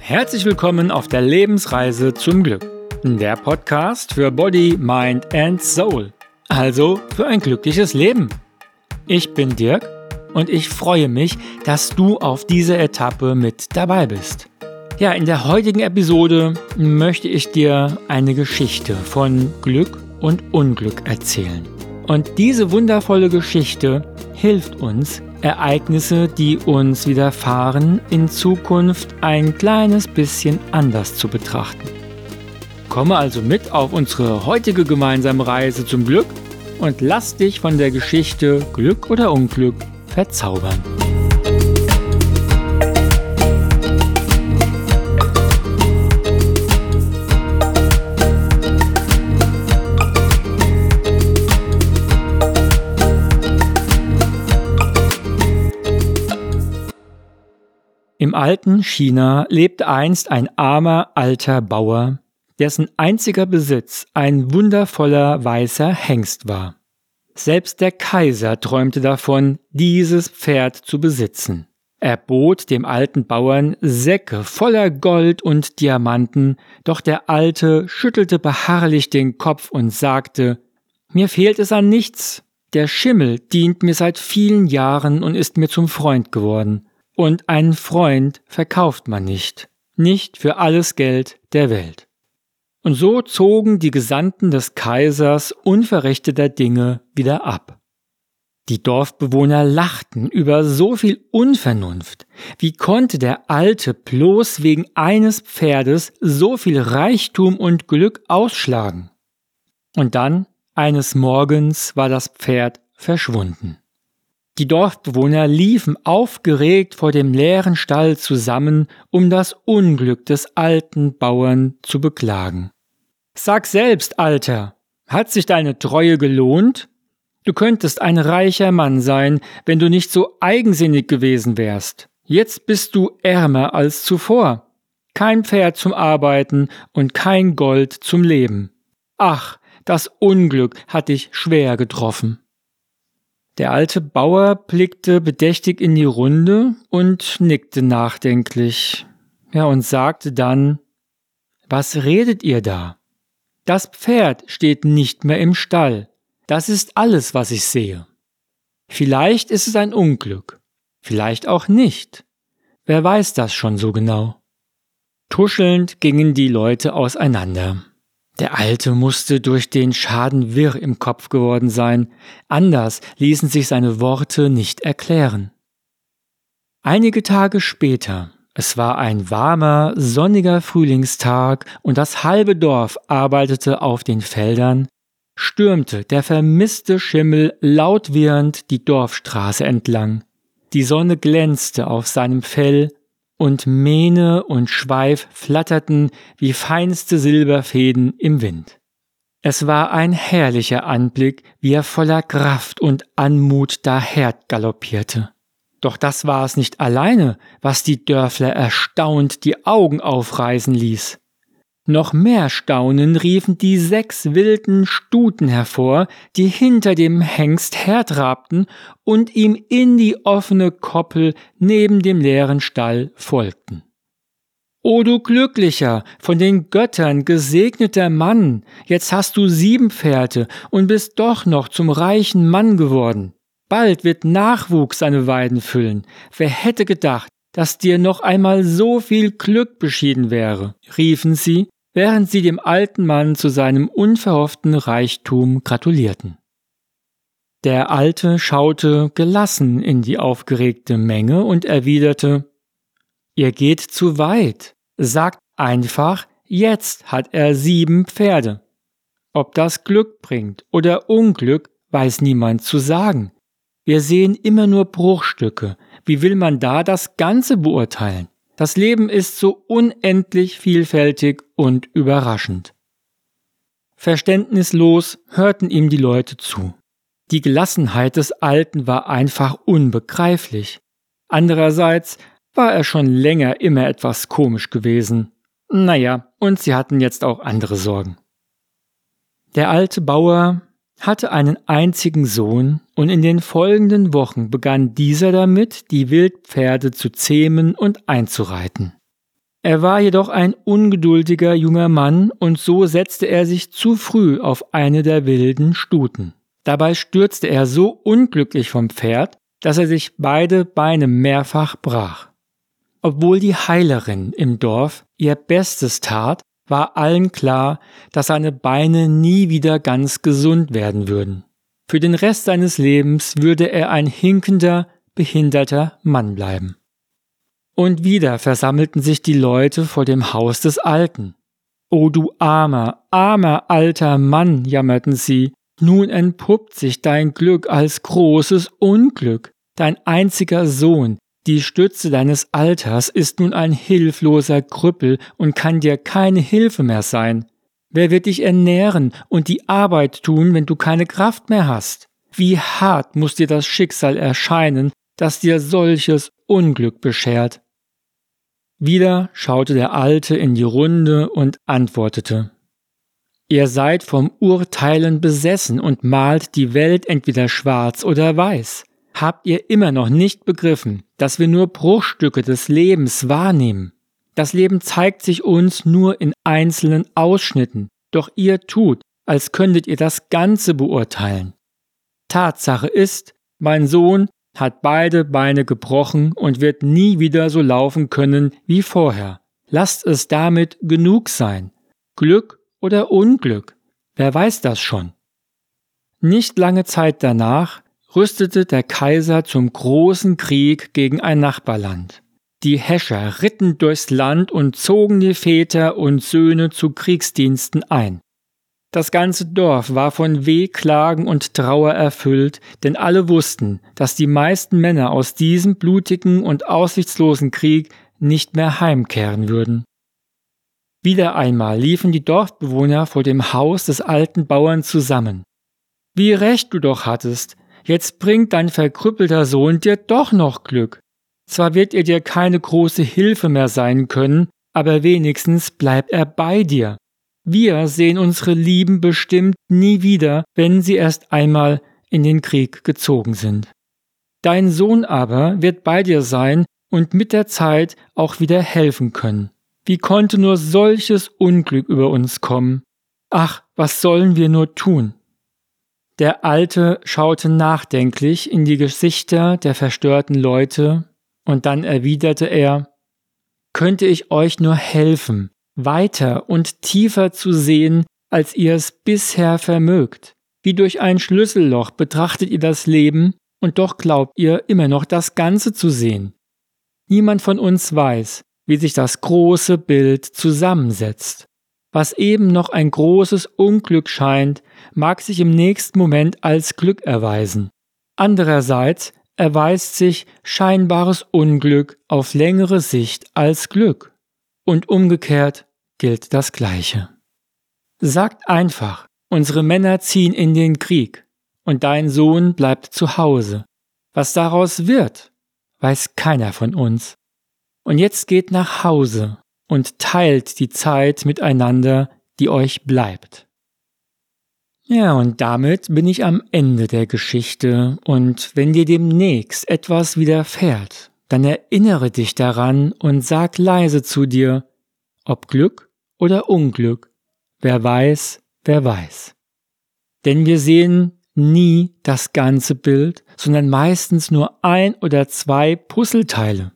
Herzlich willkommen auf der Lebensreise zum Glück. Der Podcast für Body, Mind and Soul. Also für ein glückliches Leben. Ich bin Dirk und ich freue mich, dass du auf dieser Etappe mit dabei bist. Ja, in der heutigen Episode möchte ich dir eine Geschichte von Glück und Unglück erzählen. Und diese wundervolle Geschichte hilft uns, Ereignisse, die uns widerfahren, in Zukunft ein kleines bisschen anders zu betrachten. Komme also mit auf unsere heutige gemeinsame Reise zum Glück und lass dich von der Geschichte Glück oder Unglück verzaubern. Im alten China lebte einst ein armer alter Bauer, dessen einziger Besitz ein wundervoller weißer Hengst war. Selbst der Kaiser träumte davon, dieses Pferd zu besitzen. Er bot dem alten Bauern Säcke voller Gold und Diamanten, doch der Alte schüttelte beharrlich den Kopf und sagte Mir fehlt es an nichts. Der Schimmel dient mir seit vielen Jahren und ist mir zum Freund geworden. Und einen Freund verkauft man nicht, nicht für alles Geld der Welt. Und so zogen die Gesandten des Kaisers unverrichteter Dinge wieder ab. Die Dorfbewohner lachten über so viel Unvernunft. Wie konnte der Alte bloß wegen eines Pferdes so viel Reichtum und Glück ausschlagen? Und dann, eines Morgens, war das Pferd verschwunden. Die Dorfbewohner liefen aufgeregt vor dem leeren Stall zusammen, um das Unglück des alten Bauern zu beklagen. Sag selbst, Alter, hat sich deine Treue gelohnt? Du könntest ein reicher Mann sein, wenn du nicht so eigensinnig gewesen wärst. Jetzt bist du ärmer als zuvor. Kein Pferd zum Arbeiten und kein Gold zum Leben. Ach, das Unglück hat dich schwer getroffen. Der alte Bauer blickte bedächtig in die Runde und nickte nachdenklich. Ja, und sagte dann, was redet ihr da? Das Pferd steht nicht mehr im Stall. Das ist alles, was ich sehe. Vielleicht ist es ein Unglück, vielleicht auch nicht. Wer weiß das schon so genau? Tuschelnd gingen die Leute auseinander. Der Alte musste durch den Schaden wirr im Kopf geworden sein, anders ließen sich seine Worte nicht erklären. Einige Tage später, es war ein warmer, sonniger Frühlingstag und das halbe Dorf arbeitete auf den Feldern, stürmte der vermisste Schimmel laut wirrend die Dorfstraße entlang. Die Sonne glänzte auf seinem Fell und Mähne und Schweif flatterten wie feinste Silberfäden im Wind. Es war ein herrlicher Anblick, wie er voller Kraft und Anmut daher galoppierte. Doch das war es nicht alleine, was die Dörfler erstaunt die Augen aufreißen ließ. Noch mehr Staunen riefen die sechs wilden Stuten hervor, die hinter dem Hengst hertrabten und ihm in die offene Koppel neben dem leeren Stall folgten. O du glücklicher, von den Göttern gesegneter Mann, jetzt hast du sieben Pferde und bist doch noch zum reichen Mann geworden. Bald wird Nachwuchs seine Weiden füllen. Wer hätte gedacht, dass dir noch einmal so viel Glück beschieden wäre, riefen sie, während sie dem alten Mann zu seinem unverhofften Reichtum gratulierten. Der Alte schaute gelassen in die aufgeregte Menge und erwiderte Ihr geht zu weit. Sagt einfach, jetzt hat er sieben Pferde. Ob das Glück bringt oder Unglück, weiß niemand zu sagen. Wir sehen immer nur Bruchstücke. Wie will man da das Ganze beurteilen? Das Leben ist so unendlich vielfältig und überraschend. Verständnislos hörten ihm die Leute zu. Die Gelassenheit des Alten war einfach unbegreiflich. Andererseits war er schon länger immer etwas komisch gewesen. Naja, und sie hatten jetzt auch andere Sorgen. Der alte Bauer hatte einen einzigen Sohn und in den folgenden Wochen begann dieser damit, die Wildpferde zu zähmen und einzureiten. Er war jedoch ein ungeduldiger junger Mann und so setzte er sich zu früh auf eine der wilden Stuten. Dabei stürzte er so unglücklich vom Pferd, dass er sich beide Beine mehrfach brach. Obwohl die Heilerin im Dorf ihr Bestes tat, war allen klar, dass seine Beine nie wieder ganz gesund werden würden. Für den Rest seines Lebens würde er ein hinkender, behinderter Mann bleiben. Und wieder versammelten sich die Leute vor dem Haus des Alten. O du armer, armer alter Mann, jammerten sie, nun entpuppt sich dein Glück als großes Unglück. Dein einziger Sohn, die Stütze deines Alters ist nun ein hilfloser Krüppel und kann dir keine Hilfe mehr sein. Wer wird dich ernähren und die Arbeit tun, wenn du keine Kraft mehr hast? Wie hart muss dir das Schicksal erscheinen, das dir solches Unglück beschert. Wieder schaute der Alte in die Runde und antwortete Ihr seid vom Urteilen besessen und malt die Welt entweder schwarz oder weiß habt ihr immer noch nicht begriffen, dass wir nur Bruchstücke des Lebens wahrnehmen. Das Leben zeigt sich uns nur in einzelnen Ausschnitten, doch ihr tut, als könntet ihr das Ganze beurteilen. Tatsache ist, mein Sohn hat beide Beine gebrochen und wird nie wieder so laufen können wie vorher. Lasst es damit genug sein. Glück oder Unglück, wer weiß das schon. Nicht lange Zeit danach rüstete der Kaiser zum großen Krieg gegen ein Nachbarland. Die Häscher ritten durchs Land und zogen die Väter und Söhne zu Kriegsdiensten ein. Das ganze Dorf war von Wehklagen und Trauer erfüllt, denn alle wussten, dass die meisten Männer aus diesem blutigen und aussichtslosen Krieg nicht mehr heimkehren würden. Wieder einmal liefen die Dorfbewohner vor dem Haus des alten Bauern zusammen. Wie recht du doch hattest, Jetzt bringt dein verkrüppelter Sohn dir doch noch Glück. Zwar wird er dir keine große Hilfe mehr sein können, aber wenigstens bleibt er bei dir. Wir sehen unsere Lieben bestimmt nie wieder, wenn sie erst einmal in den Krieg gezogen sind. Dein Sohn aber wird bei dir sein und mit der Zeit auch wieder helfen können. Wie konnte nur solches Unglück über uns kommen? Ach, was sollen wir nur tun? Der Alte schaute nachdenklich in die Gesichter der verstörten Leute, und dann erwiderte er Könnte ich euch nur helfen, weiter und tiefer zu sehen, als ihr es bisher vermögt. Wie durch ein Schlüsselloch betrachtet ihr das Leben, und doch glaubt ihr immer noch das Ganze zu sehen. Niemand von uns weiß, wie sich das große Bild zusammensetzt. Was eben noch ein großes Unglück scheint, mag sich im nächsten Moment als Glück erweisen. Andererseits erweist sich scheinbares Unglück auf längere Sicht als Glück. Und umgekehrt gilt das Gleiche. Sagt einfach, unsere Männer ziehen in den Krieg und dein Sohn bleibt zu Hause. Was daraus wird, weiß keiner von uns. Und jetzt geht nach Hause und teilt die Zeit miteinander, die euch bleibt. Ja, und damit bin ich am Ende der Geschichte, und wenn dir demnächst etwas widerfährt, dann erinnere dich daran und sag leise zu dir, ob Glück oder Unglück, wer weiß, wer weiß. Denn wir sehen nie das ganze Bild, sondern meistens nur ein oder zwei Puzzleteile.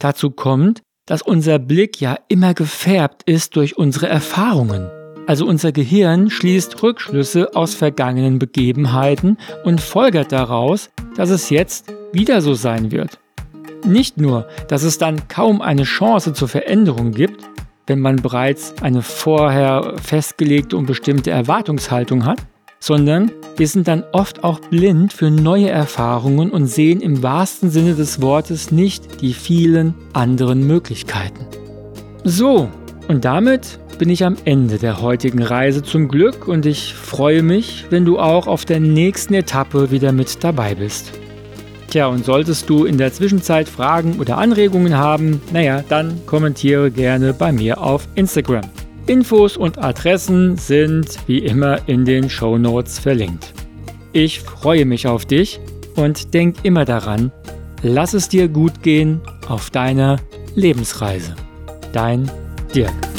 Dazu kommt, dass unser Blick ja immer gefärbt ist durch unsere Erfahrungen. Also unser Gehirn schließt Rückschlüsse aus vergangenen Begebenheiten und folgert daraus, dass es jetzt wieder so sein wird. Nicht nur, dass es dann kaum eine Chance zur Veränderung gibt, wenn man bereits eine vorher festgelegte und bestimmte Erwartungshaltung hat, sondern wir sind dann oft auch blind für neue Erfahrungen und sehen im wahrsten Sinne des Wortes nicht die vielen anderen Möglichkeiten. So, und damit bin ich am Ende der heutigen Reise zum Glück und ich freue mich, wenn du auch auf der nächsten Etappe wieder mit dabei bist. Tja, und solltest du in der Zwischenzeit Fragen oder Anregungen haben, naja, dann kommentiere gerne bei mir auf Instagram. Infos und Adressen sind wie immer in den Show Notes verlinkt. Ich freue mich auf dich und denk immer daran, lass es dir gut gehen auf deiner Lebensreise. Dein Dirk.